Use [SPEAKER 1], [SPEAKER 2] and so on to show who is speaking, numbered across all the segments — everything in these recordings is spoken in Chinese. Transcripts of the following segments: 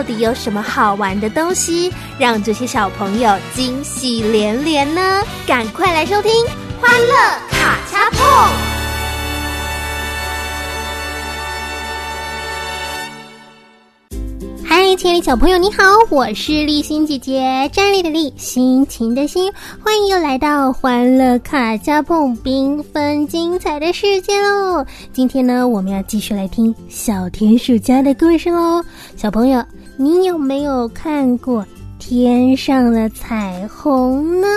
[SPEAKER 1] 到底有什么好玩的东西，让这些小朋友惊喜连连呢？赶快来收听《欢乐卡恰碰》。嗨，亲爱的小朋友，你好，我是立心姐姐，站立的立，心情的心，欢迎又来到欢乐卡加碰缤纷精彩的世界喽！今天呢，我们要继续来听小田鼠家的故事喽。小朋友，你有没有看过天上的彩虹呢？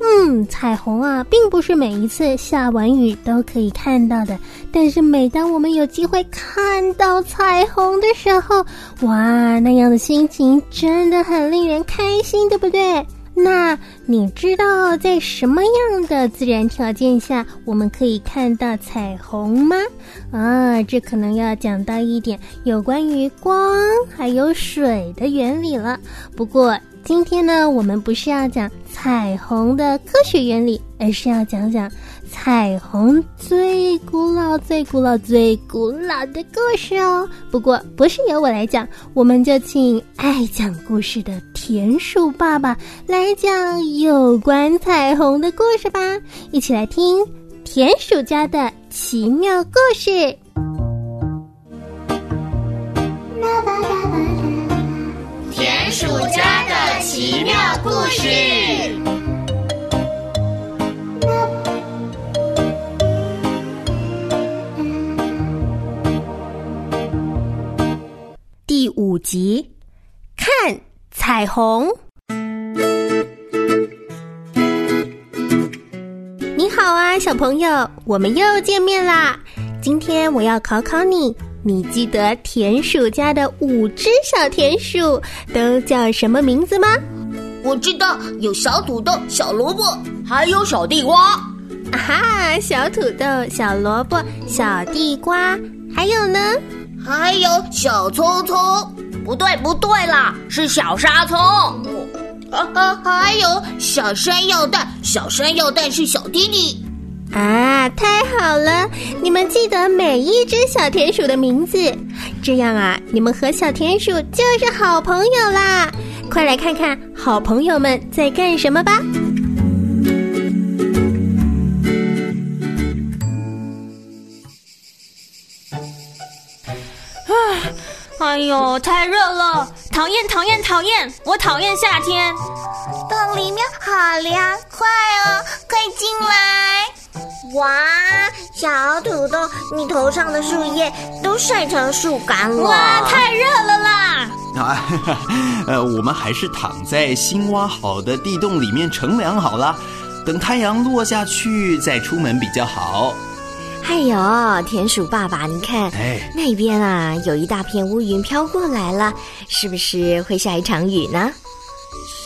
[SPEAKER 1] 嗯，彩虹啊，并不是每一次下完雨都可以看到的。但是每当我们有机会看到彩虹的时候，哇，那样的心情真的很令人开心，对不对？那你知道在什么样的自然条件下我们可以看到彩虹吗？啊，这可能要讲到一点有关于光还有水的原理了。不过。今天呢，我们不是要讲彩虹的科学原理，而是要讲讲彩虹最古老、最古老、最古老的故事哦。不过不是由我来讲，我们就请爱讲故事的田鼠爸爸来讲有关彩虹的故事吧。一起来听田鼠家的奇妙故事。
[SPEAKER 2] 田鼠家的奇妙故事。
[SPEAKER 1] 第五集，看彩虹。你好啊，小朋友，我们又见面啦！今天我要考考你。你记得田鼠家的五只小田鼠都叫什么名字吗？
[SPEAKER 3] 我知道有小土豆、小萝卜，还有小地瓜。
[SPEAKER 1] 啊哈，小土豆、小萝卜、小地瓜，还有呢？
[SPEAKER 3] 还有小葱葱。不对，不对啦，是小沙葱。啊啊，还有小山药蛋，小山药蛋是小弟弟。
[SPEAKER 1] 啊，太好了！你们记得每一只小田鼠的名字，这样啊，你们和小田鼠就是好朋友啦！快来看看好朋友们在干什么吧！
[SPEAKER 4] 哎呦，太热了，讨厌讨厌讨厌！我讨厌夏天。
[SPEAKER 5] 洞里面好凉快哦，快进来！哇，小土豆，你头上的树叶都晒成树干了。
[SPEAKER 4] 哇，太热了啦！
[SPEAKER 6] 啊，呃，我们还是躺在新挖好的地洞里面乘凉好了，等太阳落下去再出门比较好。
[SPEAKER 7] 哎呦，田鼠爸爸，你看，哎，那边啊有一大片乌云飘过来了，是不是会下一场雨呢？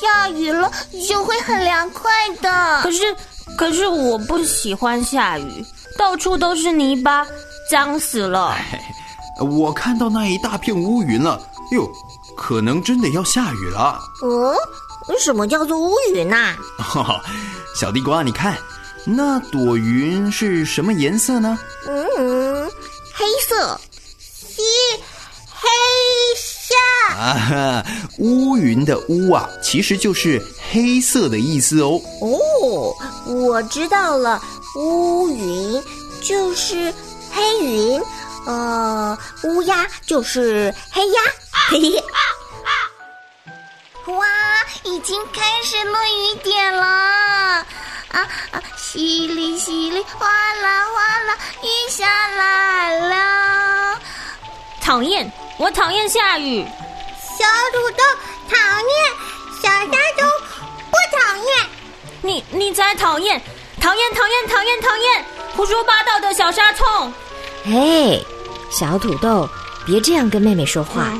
[SPEAKER 5] 下雨了就会很凉快的。
[SPEAKER 4] 可是。可是我不喜欢下雨，到处都是泥巴，脏死了。
[SPEAKER 6] 我看到那一大片乌云了，哟，可能真的要下雨了。
[SPEAKER 3] 哦，什么叫做乌云呐？
[SPEAKER 6] 哈 哈小地瓜，你看，那朵云是什么颜色呢？
[SPEAKER 3] 嗯，黑色。
[SPEAKER 6] 啊，乌云的乌啊，其实就是黑色的意思哦。
[SPEAKER 3] 哦，我知道了，乌云就是黑云，呃，乌鸦就是黑鸦。嘿嘿。
[SPEAKER 5] 哇，已经开始落雨点了，啊啊！淅沥淅沥，哗啦哗啦，雨下来了。
[SPEAKER 8] 讨厌，我讨厌下雨。
[SPEAKER 5] 小土豆讨厌，小沙虫不讨厌。
[SPEAKER 8] 你你才讨厌，讨厌讨厌讨厌讨厌，胡说八道的小沙虫。
[SPEAKER 7] 哎，小土豆，别这样跟妹妹说话。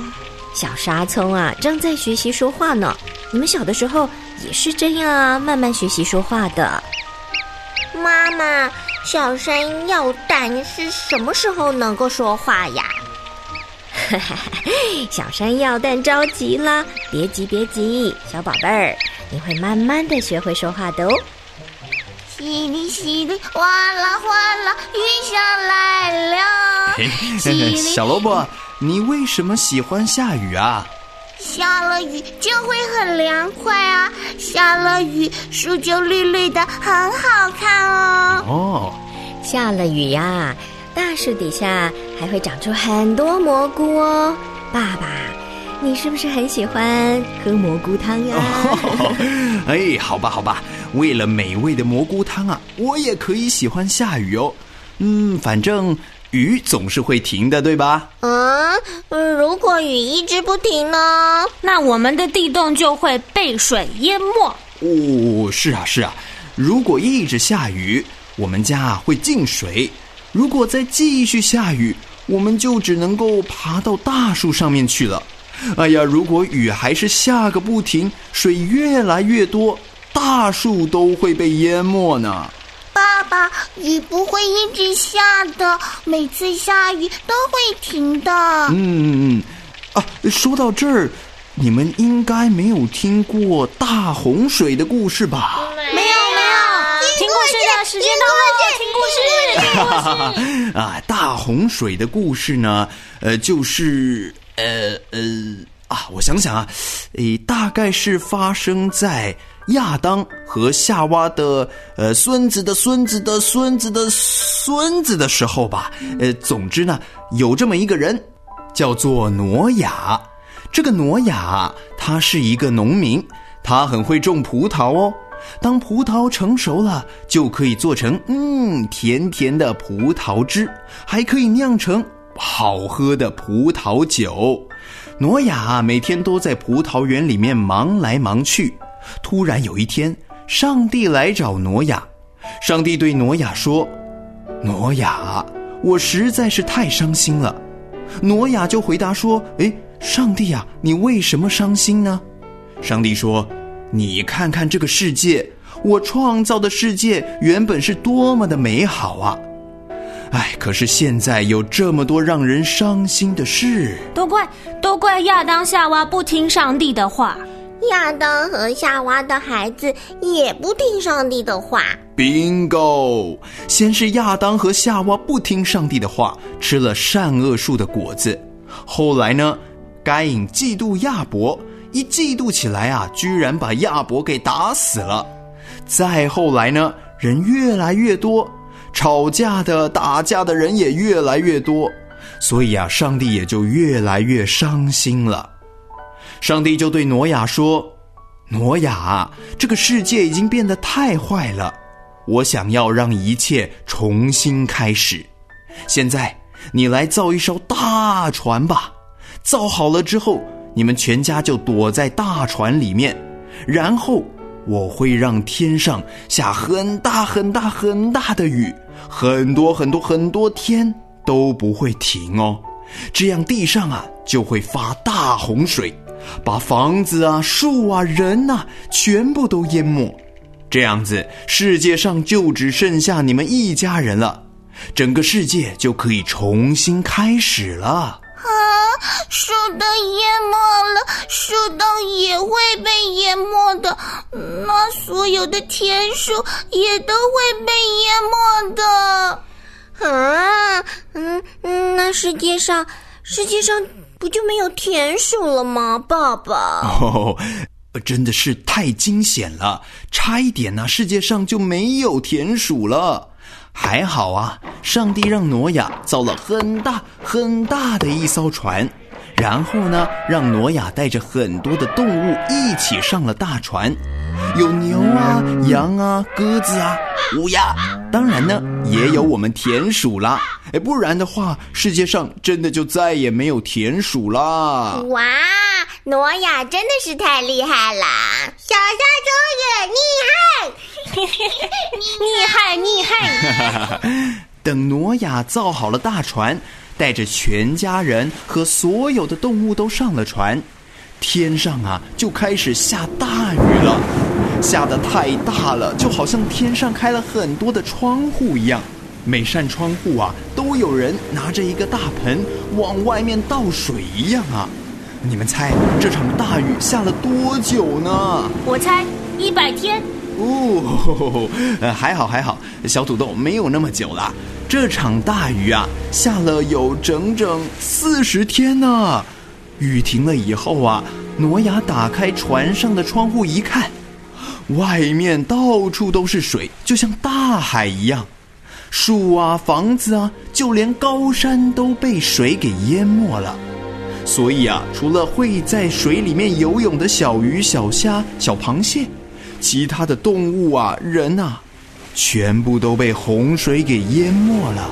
[SPEAKER 7] 小沙葱啊，正在学习说话呢。你们小的时候也是这样啊，慢慢学习说话的。
[SPEAKER 5] 妈妈，小山药蛋是什么时候能够说话呀？
[SPEAKER 7] 哈 哈小山药蛋着急了，别急别急，小宝贝儿，你会慢慢的学会说话的哦。
[SPEAKER 5] 淅沥淅沥，哗啦哗啦，雨下来了。
[SPEAKER 6] 小萝卜，你为什么喜欢下雨啊？
[SPEAKER 5] 下了雨就会很凉快啊！下了雨，树就绿绿的，很好看哦。
[SPEAKER 6] 哦，
[SPEAKER 7] 下了雨呀，大树底下还会长出很多蘑菇哦。爸爸，你是不是很喜欢喝蘑菇汤呀？
[SPEAKER 6] 哎，好吧，好吧。为了美味的蘑菇汤啊，我也可以喜欢下雨哦。嗯，反正雨总是会停的，对吧？
[SPEAKER 5] 嗯，如果雨一直不停呢，
[SPEAKER 8] 那我们的地洞就会被水淹没。
[SPEAKER 6] 哦，是啊，是啊。如果一直下雨，我们家会进水；如果再继续下雨，我们就只能够爬到大树上面去了。哎呀，如果雨还是下个不停，水越来越多。大树都会被淹没呢。
[SPEAKER 5] 爸爸，雨不会一直下的，每次下雨都会停的。
[SPEAKER 6] 嗯嗯嗯，啊，说到这儿，你们应该没有听过大洪水的故事吧？
[SPEAKER 8] 没有没有，听故事的时间到
[SPEAKER 6] 了，听故事，听故事。啊，大洪水的故事呢？呃，就是呃呃啊，我想想啊，诶，大概是发生在。亚当和夏娃的呃孙子的孙子的孙子的孙子的时候吧，呃，总之呢，有这么一个人，叫做挪亚。这个挪亚他是一个农民，他很会种葡萄哦。当葡萄成熟了，就可以做成嗯甜甜的葡萄汁，还可以酿成好喝的葡萄酒。挪亚每天都在葡萄园里面忙来忙去。突然有一天，上帝来找挪亚。上帝对挪亚说：“挪亚，我实在是太伤心了。”挪亚就回答说：“哎，上帝呀，你为什么伤心呢？”上帝说：“你看看这个世界，我创造的世界原本是多么的美好啊！哎，可是现在有这么多让人伤心的事。
[SPEAKER 8] 都怪都怪亚当夏娃不听上帝的话。”
[SPEAKER 5] 亚当和夏娃的孩子也不听上帝的话。
[SPEAKER 6] Bingo！先是亚当和夏娃不听上帝的话，吃了善恶树的果子。后来呢，该隐嫉妒亚伯，一嫉妒起来啊，居然把亚伯给打死了。再后来呢，人越来越多，吵架的、打架的人也越来越多，所以啊，上帝也就越来越伤心了。上帝就对挪亚说：“挪亚，这个世界已经变得太坏了，我想要让一切重新开始。现在，你来造一艘大船吧。造好了之后，你们全家就躲在大船里面。然后，我会让天上下很大很大很大的雨，很多很多很多天都不会停哦。这样，地上啊就会发大洪水。”把房子啊、树啊、人呐，全部都淹没，这样子世界上就只剩下你们一家人了，整个世界就可以重新开始了。啊，
[SPEAKER 5] 树都淹没了，树洞也会被淹没的，那所有的田鼠也都会被淹没的。啊，嗯嗯，那世界上，世界上。不就没有田鼠了吗，爸爸？
[SPEAKER 6] 哦，真的是太惊险了，差一点呢，世界上就没有田鼠了。还好啊，上帝让挪亚造了很大很大的一艘船，然后呢，让挪亚带着很多的动物一起上了大船，有牛啊、羊啊、鸽子啊、乌鸦，当然呢，也有我们田鼠啦。哎，不然的话，世界上真的就再也没有田鼠啦。
[SPEAKER 5] 哇，挪亚真的是太厉害了！小沙洲
[SPEAKER 8] 厉害
[SPEAKER 5] 也 厉害，
[SPEAKER 8] 厉害！
[SPEAKER 6] 等挪亚造好了大船，带着全家人和所有的动物都上了船，天上啊就开始下大雨了，下的太大了，就好像天上开了很多的窗户一样。每扇窗户啊，都有人拿着一个大盆往外面倒水一样啊！你们猜这场大雨下了多久呢？
[SPEAKER 8] 我猜一百天。
[SPEAKER 6] 哦，呃，还好还好，小土豆没有那么久啦。这场大雨啊，下了有整整四十天呢。雨停了以后啊，挪亚打开船上的窗户一看，外面到处都是水，就像大海一样。树啊，房子啊，就连高山都被水给淹没了。所以啊，除了会在水里面游泳的小鱼、小虾、小螃蟹，其他的动物啊、人啊，全部都被洪水给淹没了。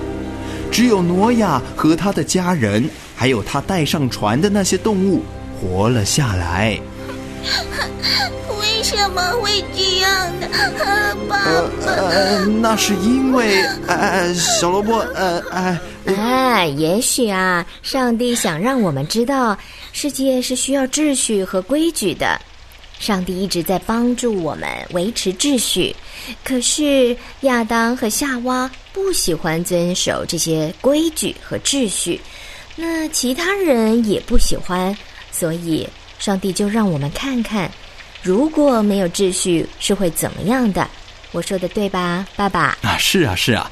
[SPEAKER 6] 只有挪亚和他的家人，还有他带上船的那些动物活了下来。
[SPEAKER 5] 为什么会这样呢，爸爸？
[SPEAKER 6] 呃，那是因为，呃，小萝卜，呃，哎，
[SPEAKER 7] 哎，也许啊，上帝想让我们知道，世界是需要秩序和规矩的。上帝一直在帮助我们维持秩序，可是亚当和夏娃不喜欢遵守这些规矩和秩序，那其他人也不喜欢，所以上帝就让我们看看。如果没有秩序是会怎么样的？我说的对吧，爸爸？
[SPEAKER 6] 啊，是啊，是啊，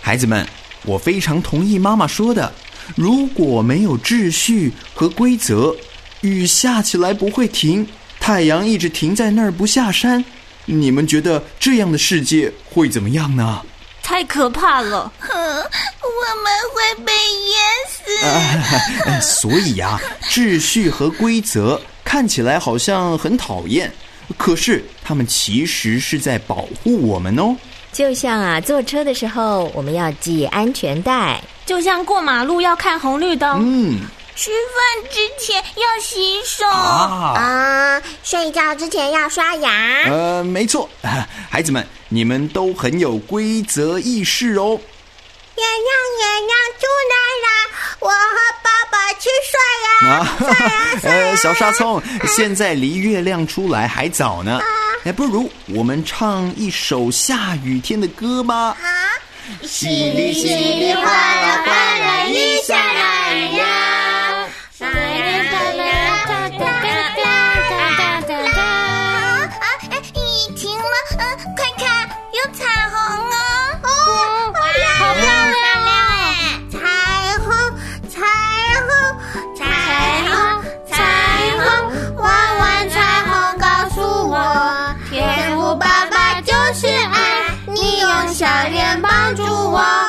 [SPEAKER 6] 孩子们，我非常同意妈妈说的。如果没有秩序和规则，雨下起来不会停，太阳一直停在那儿不下山，你们觉得这样的世界会怎么样呢？
[SPEAKER 8] 太可怕了！
[SPEAKER 5] 我们会被淹
[SPEAKER 6] 死。所以呀，秩序和规则。看起来好像很讨厌，可是他们其实是在保护我们哦。
[SPEAKER 7] 就像啊，坐车的时候我们要系安全带，
[SPEAKER 8] 就像过马路要看红绿灯。
[SPEAKER 6] 嗯，
[SPEAKER 5] 吃饭之前要洗手啊，睡觉之前要刷牙。
[SPEAKER 6] 呃，没错，孩子们，你们都很有规则意识哦。
[SPEAKER 5] 月亮，月亮出来啦！我和爸爸去 刷牙。啊，
[SPEAKER 6] 呃，小沙葱，现在离月亮出来还早呢。哎，不如我们唱一首下雨天的歌吧。
[SPEAKER 5] 啊，淅沥淅沥，哗啦哗啦，一下来
[SPEAKER 1] わ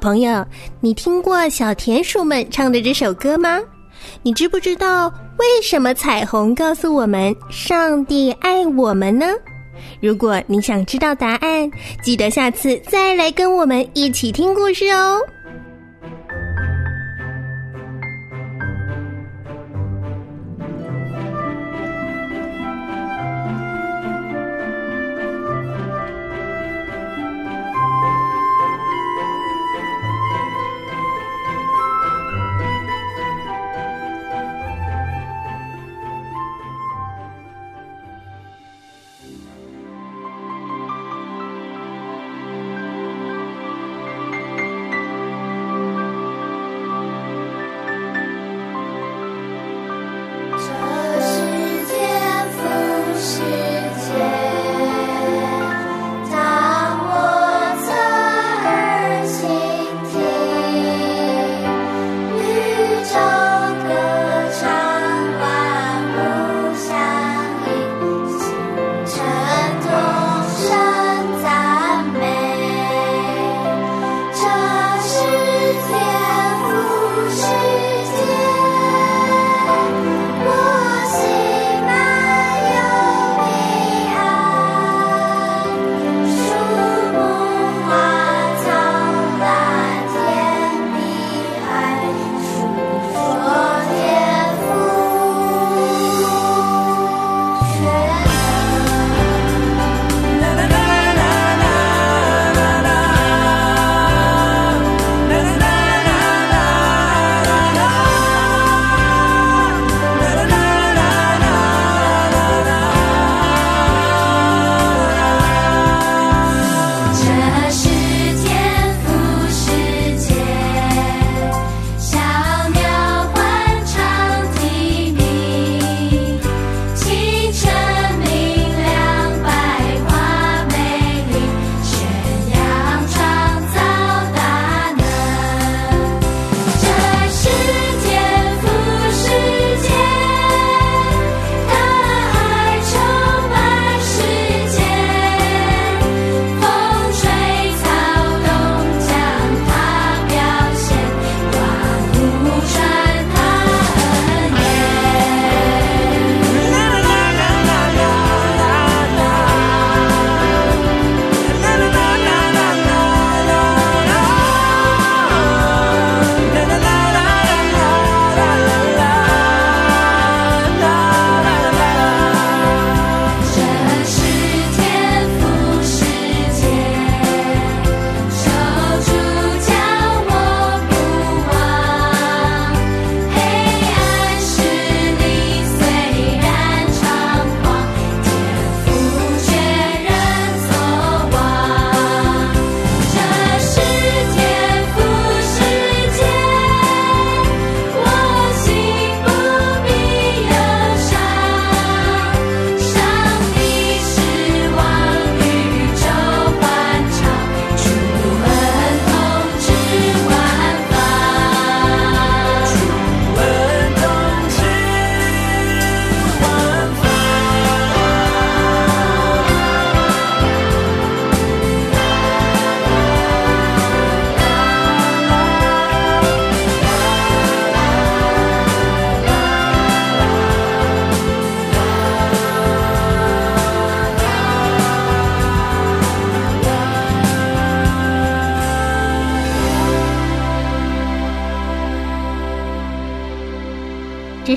[SPEAKER 1] 朋友，你听过小田鼠们唱的这首歌吗？你知不知道为什么彩虹告诉我们上帝爱我们呢？如果你想知道答案，记得下次再来跟我们一起听故事哦。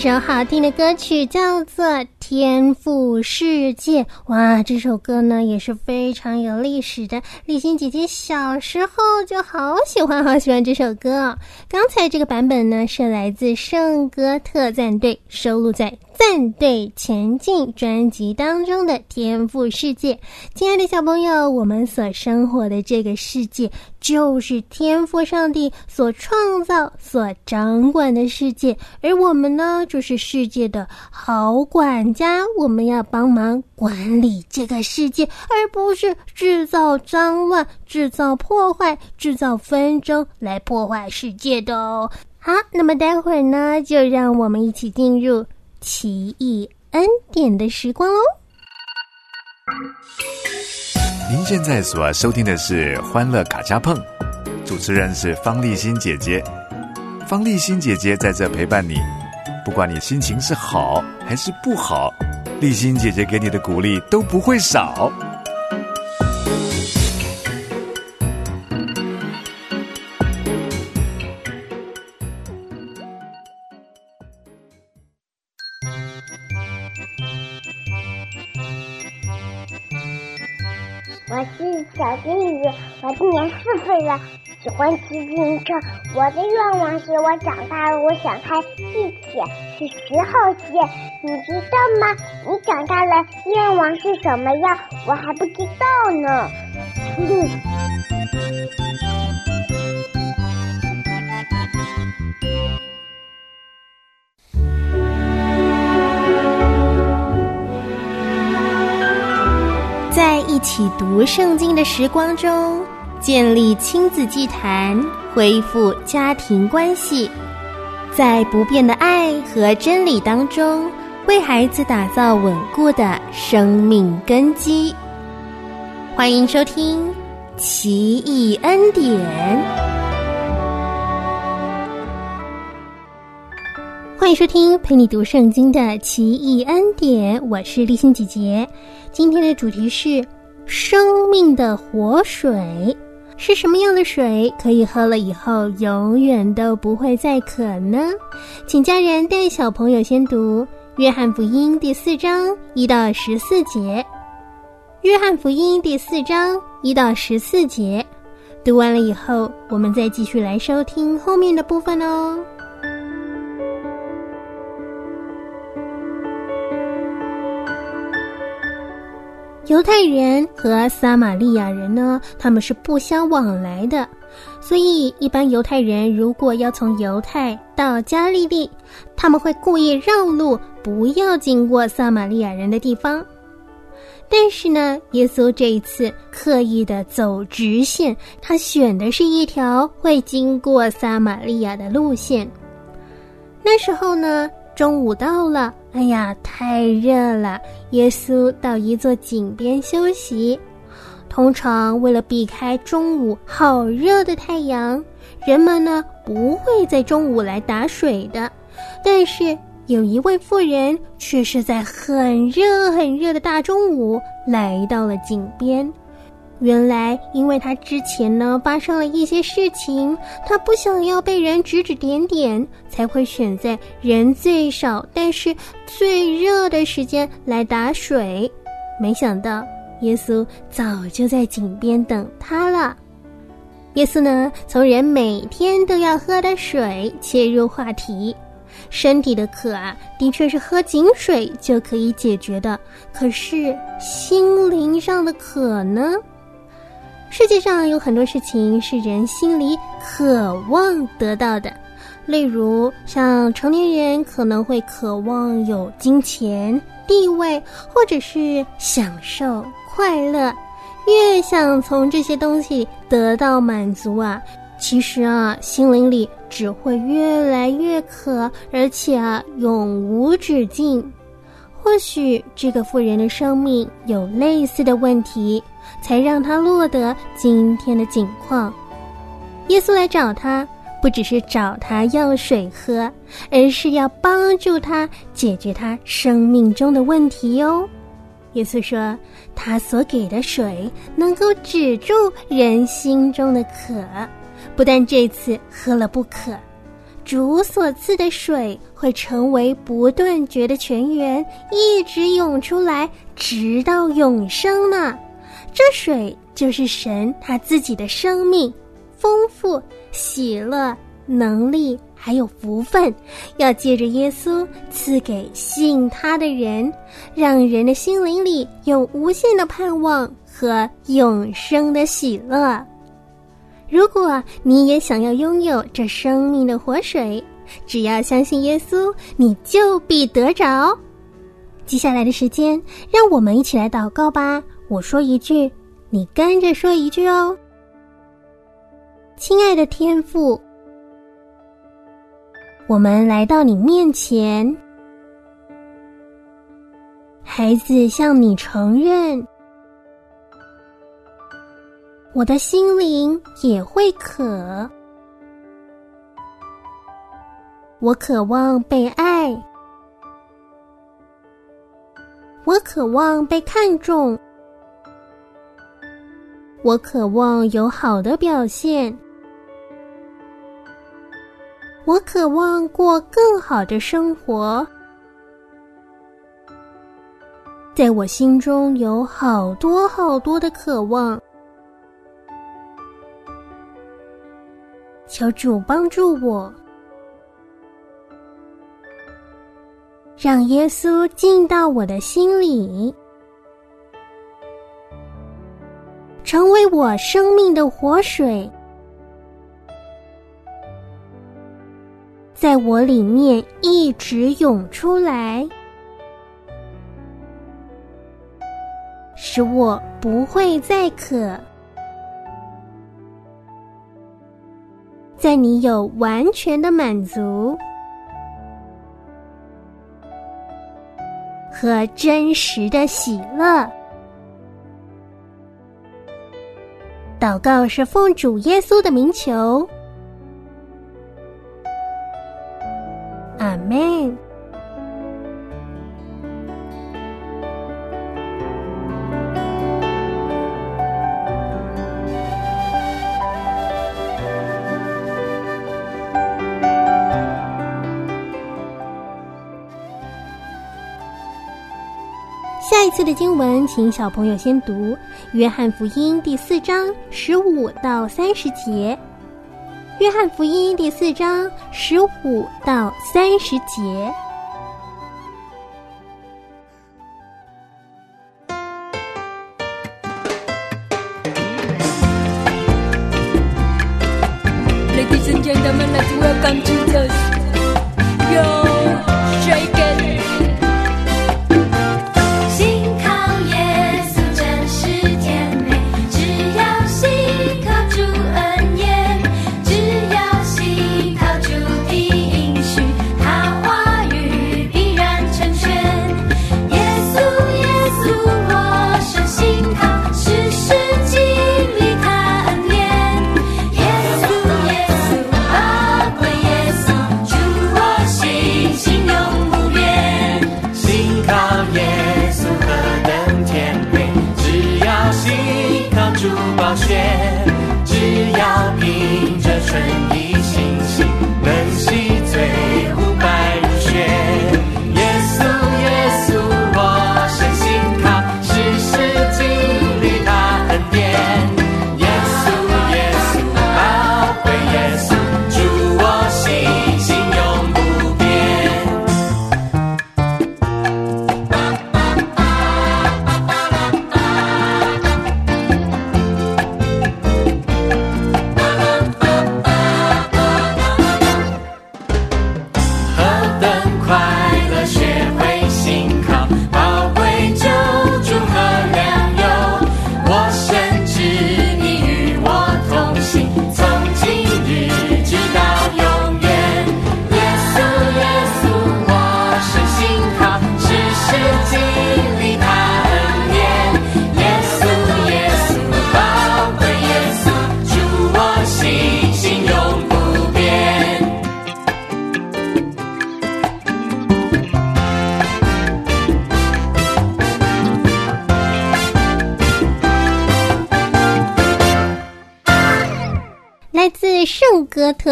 [SPEAKER 1] 首好听的歌曲叫做《天赋世界》。哇，这首歌呢也是非常有历史的。丽欣姐姐小时候就好喜欢好喜欢这首歌。刚才这个版本呢是来自圣歌特战队收录在。战队前进专辑当中的天赋世界，亲爱的小朋友，我们所生活的这个世界就是天赋上帝所创造、所掌管的世界，而我们呢，就是世界的好管家，我们要帮忙管理这个世界，而不是制造脏乱、制造破坏、制造纷争来破坏世界的哦。好，那么待会儿呢，就让我们一起进入。奇异恩典的时光哦！
[SPEAKER 9] 您现在所收听的是《欢乐卡加碰》，主持人是方丽欣姐姐。方丽欣姐姐在这陪伴你，不管你心情是好还是不好，丽欣姐姐给你的鼓励都不会少。
[SPEAKER 10] 我是小金鱼，我今年四岁了，喜欢骑自行车。我的愿望是我长大了，我想开地铁，去十号线。你知道吗？你长大了愿望是什么呀？我还不知道呢。
[SPEAKER 1] 在一起读圣经的时光中，建立亲子祭坛，恢复家庭关系，在不变的爱和真理当中，为孩子打造稳固的生命根基。欢迎收听《奇异恩典》，欢迎收听陪你读圣经的《奇异恩典》，我是立心姐姐。今天的主题是。生命的活水是什么样的水？可以喝了以后永远都不会再渴呢？请家人带小朋友先读《约翰福音》第四章一到十四节，《约翰福音》第四章一到十四节，读完了以后，我们再继续来收听后面的部分哦。犹太人和撒玛利亚人呢，他们是不相往来的，所以一般犹太人如果要从犹太到加利利，他们会故意绕路，不要经过撒玛利亚人的地方。但是呢，耶稣这一次刻意的走直线，他选的是一条会经过撒玛利亚的路线。那时候呢。中午到了，哎呀，太热了！耶稣到一座井边休息。通常为了避开中午好热的太阳，人们呢不会在中午来打水的。但是有一位妇人却是在很热很热的大中午来到了井边。原来，因为他之前呢发生了一些事情，他不想要被人指指点点，才会选在人最少但是最热的时间来打水。没想到，耶稣早就在井边等他了。耶稣呢，从人每天都要喝的水切入话题，身体的渴啊，的确是喝井水就可以解决的。可是心灵上的渴呢？世界上有很多事情是人心里渴望得到的，例如像成年人可能会渴望有金钱、地位，或者是享受、快乐。越想从这些东西得到满足啊，其实啊，心灵里只会越来越渴，而且啊，永无止境。或许这个妇人的生命有类似的问题。才让她落得今天的境况。耶稣来找他，不只是找他要水喝，而是要帮助他解决他生命中的问题哟。耶稣说，他所给的水能够止住人心中的渴，不但这次喝了不渴，主所赐的水会成为不断绝的泉源，一直涌出来，直到永生呢。这水就是神他自己的生命，丰富、喜乐、能力，还有福分，要借着耶稣赐给信他的人，让人的心灵里有无限的盼望和永生的喜乐。如果你也想要拥有这生命的活水，只要相信耶稣，你就必得着。接下来的时间，让我们一起来祷告吧。我说一句，你跟着说一句哦。亲爱的天父，我们来到你面前，孩子向你承认。我的心灵也会渴，我渴望被爱，我渴望被看重，我渴望有好的表现，我渴望过更好的生活，在我心中有好多好多的渴望。求主帮助我，让耶稣进到我的心里，成为我生命的活水，在我里面一直涌出来，使我不会再渴。在你有完全的满足和真实的喜乐。祷告是奉主耶稣的名求，次的经文，请小朋友先读《约翰福音》第四章十五到三十节，《约翰福音》第四章十五到三十节。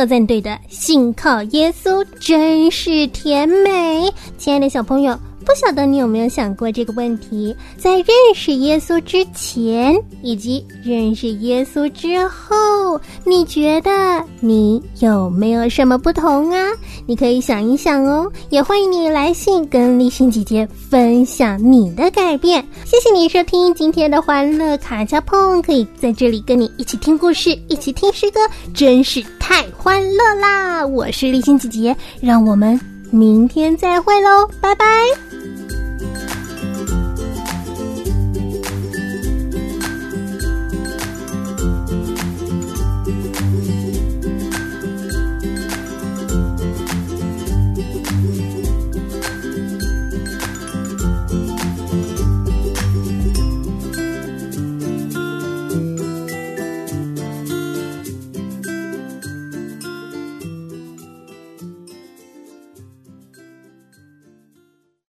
[SPEAKER 1] 战队的“信靠耶稣真是甜美”。亲爱的小朋友。不晓得你有没有想过这个问题？在认识耶稣之前，以及认识耶稣之后，你觉得你有没有什么不同啊？你可以想一想哦。也欢迎你来信跟立信姐姐分享你的改变。谢谢你收听今天的欢乐卡加碰，可以在这里跟你一起听故事，一起听诗歌，真是太欢乐啦！我是立信姐姐，让我们明天再会喽，拜拜。